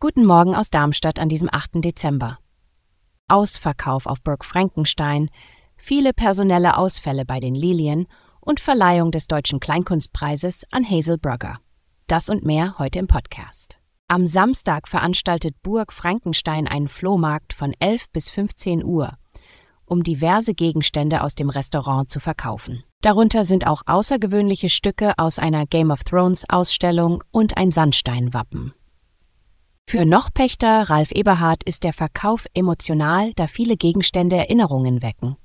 Guten Morgen aus Darmstadt an diesem 8. Dezember. Ausverkauf auf Burg Frankenstein, viele personelle Ausfälle bei den Lilien und Verleihung des Deutschen Kleinkunstpreises an Hazel Brugger. Das und mehr heute im Podcast. Am Samstag veranstaltet Burg Frankenstein einen Flohmarkt von 11 bis 15 Uhr, um diverse Gegenstände aus dem Restaurant zu verkaufen. Darunter sind auch außergewöhnliche Stücke aus einer Game of Thrones Ausstellung und ein Sandsteinwappen. Für Nochpächter Ralf Eberhard ist der Verkauf emotional, da viele Gegenstände Erinnerungen wecken.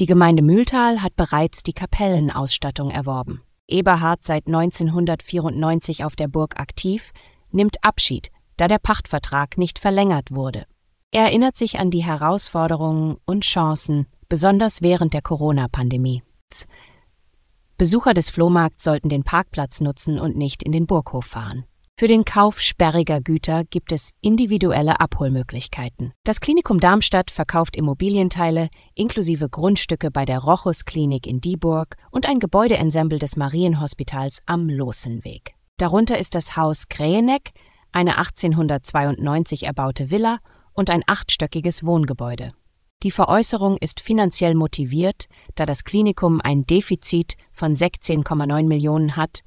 Die Gemeinde Mühltal hat bereits die Kapellenausstattung erworben. Eberhard seit 1994 auf der Burg aktiv, nimmt Abschied, da der Pachtvertrag nicht verlängert wurde. Er erinnert sich an die Herausforderungen und Chancen, besonders während der Corona-Pandemie. Besucher des Flohmarkts sollten den Parkplatz nutzen und nicht in den Burghof fahren. Für den Kauf sperriger Güter gibt es individuelle Abholmöglichkeiten. Das Klinikum Darmstadt verkauft Immobilienteile inklusive Grundstücke bei der Rochus Klinik in Dieburg und ein Gebäudeensemble des Marienhospitals am Losenweg. Darunter ist das Haus Kräheneck, eine 1892 erbaute Villa und ein achtstöckiges Wohngebäude. Die Veräußerung ist finanziell motiviert, da das Klinikum ein Defizit von 16,9 Millionen hat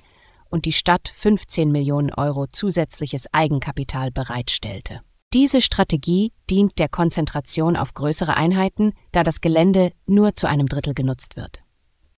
und die Stadt 15 Millionen Euro zusätzliches Eigenkapital bereitstellte. Diese Strategie dient der Konzentration auf größere Einheiten, da das Gelände nur zu einem Drittel genutzt wird.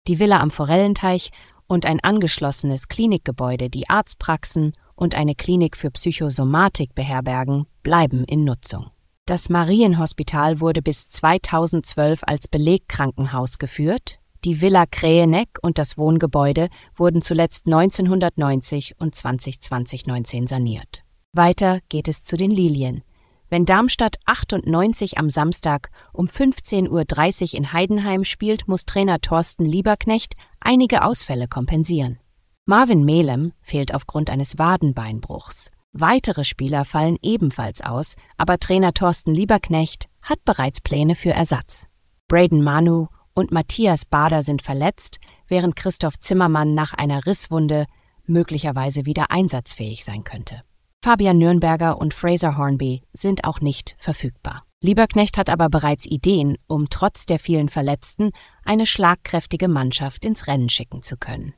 Die Villa am Forellenteich und ein angeschlossenes Klinikgebäude, die Arztpraxen und eine Klinik für Psychosomatik beherbergen, bleiben in Nutzung. Das Marienhospital wurde bis 2012 als Belegkrankenhaus geführt, die Villa Kräheneck und das Wohngebäude wurden zuletzt 1990 und 2020-19 saniert. Weiter geht es zu den Lilien. Wenn Darmstadt 98 am Samstag um 15.30 Uhr in Heidenheim spielt, muss Trainer Thorsten Lieberknecht einige Ausfälle kompensieren. Marvin Melem fehlt aufgrund eines Wadenbeinbruchs. Weitere Spieler fallen ebenfalls aus, aber Trainer Thorsten Lieberknecht hat bereits Pläne für Ersatz. Braden Manu und Matthias Bader sind verletzt, während Christoph Zimmermann nach einer Risswunde möglicherweise wieder einsatzfähig sein könnte. Fabian Nürnberger und Fraser Hornby sind auch nicht verfügbar. Lieberknecht hat aber bereits Ideen, um trotz der vielen Verletzten eine schlagkräftige Mannschaft ins Rennen schicken zu können.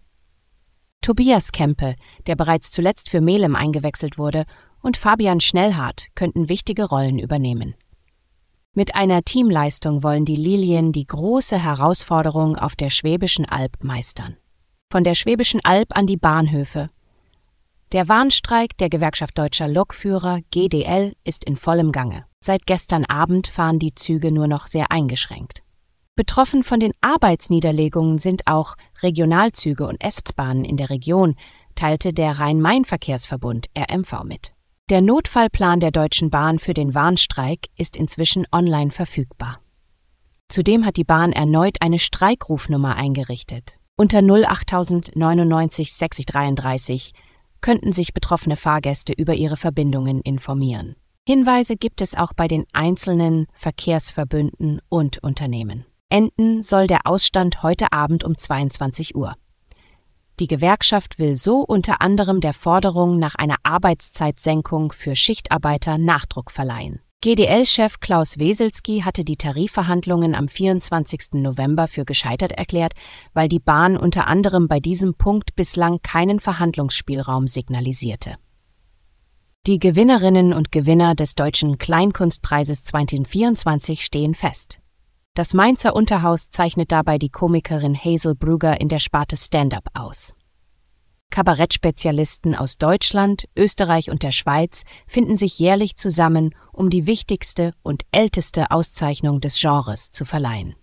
Tobias Kempe, der bereits zuletzt für Melem eingewechselt wurde, und Fabian Schnellhardt könnten wichtige Rollen übernehmen. Mit einer Teamleistung wollen die Lilien die große Herausforderung auf der Schwäbischen Alb meistern. Von der Schwäbischen Alb an die Bahnhöfe. Der Warnstreik der Gewerkschaft Deutscher Lokführer GDL ist in vollem Gange. Seit gestern Abend fahren die Züge nur noch sehr eingeschränkt. Betroffen von den Arbeitsniederlegungen sind auch Regionalzüge und S-Bahnen in der Region, teilte der Rhein-Main-Verkehrsverbund RMV mit. Der Notfallplan der Deutschen Bahn für den Warnstreik ist inzwischen online verfügbar. Zudem hat die Bahn erneut eine Streikrufnummer eingerichtet. Unter 08099 6033 könnten sich betroffene Fahrgäste über ihre Verbindungen informieren. Hinweise gibt es auch bei den einzelnen Verkehrsverbünden und Unternehmen. Enden soll der Ausstand heute Abend um 22 Uhr. Die Gewerkschaft will so unter anderem der Forderung nach einer Arbeitszeitsenkung für Schichtarbeiter Nachdruck verleihen. GDL-Chef Klaus Weselski hatte die Tarifverhandlungen am 24. November für gescheitert erklärt, weil die Bahn unter anderem bei diesem Punkt bislang keinen Verhandlungsspielraum signalisierte. Die Gewinnerinnen und Gewinner des Deutschen Kleinkunstpreises 2024 stehen fest. Das Mainzer Unterhaus zeichnet dabei die Komikerin Hazel Brugger in der Sparte Stand-up aus. Kabarettspezialisten aus Deutschland, Österreich und der Schweiz finden sich jährlich zusammen, um die wichtigste und älteste Auszeichnung des Genres zu verleihen.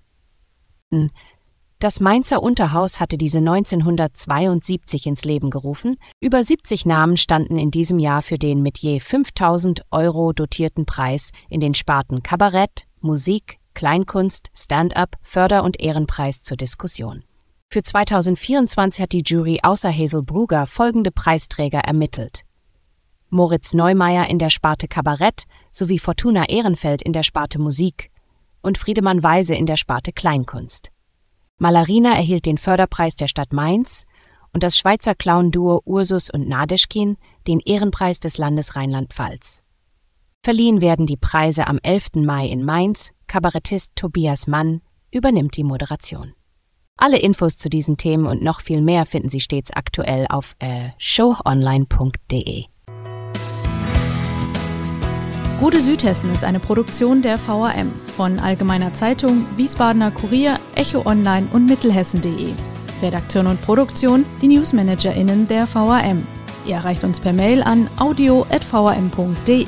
Das Mainzer Unterhaus hatte diese 1972 ins Leben gerufen. Über 70 Namen standen in diesem Jahr für den mit je 5000 Euro dotierten Preis in den Sparten Kabarett, Musik, Kleinkunst, Stand-up, Förder- und Ehrenpreis zur Diskussion. Für 2024 hat die Jury außer Hazel Brugger folgende Preisträger ermittelt. Moritz Neumeier in der Sparte Kabarett sowie Fortuna Ehrenfeld in der Sparte Musik und Friedemann Weise in der Sparte Kleinkunst. Malarina erhielt den Förderpreis der Stadt Mainz und das Schweizer Clown-Duo Ursus und Nadeschkin den Ehrenpreis des Landes Rheinland-Pfalz. Verliehen werden die Preise am 11. Mai in Mainz. Kabarettist Tobias Mann übernimmt die Moderation. Alle Infos zu diesen Themen und noch viel mehr finden Sie stets aktuell auf äh, showonline.de. Gute Südhessen ist eine Produktion der VAM von Allgemeiner Zeitung, Wiesbadener Kurier, Echo Online und Mittelhessen.de. Redaktion und Produktion die NewsmanagerInnen der VAM. Ihr erreicht uns per Mail an audio.vam.de.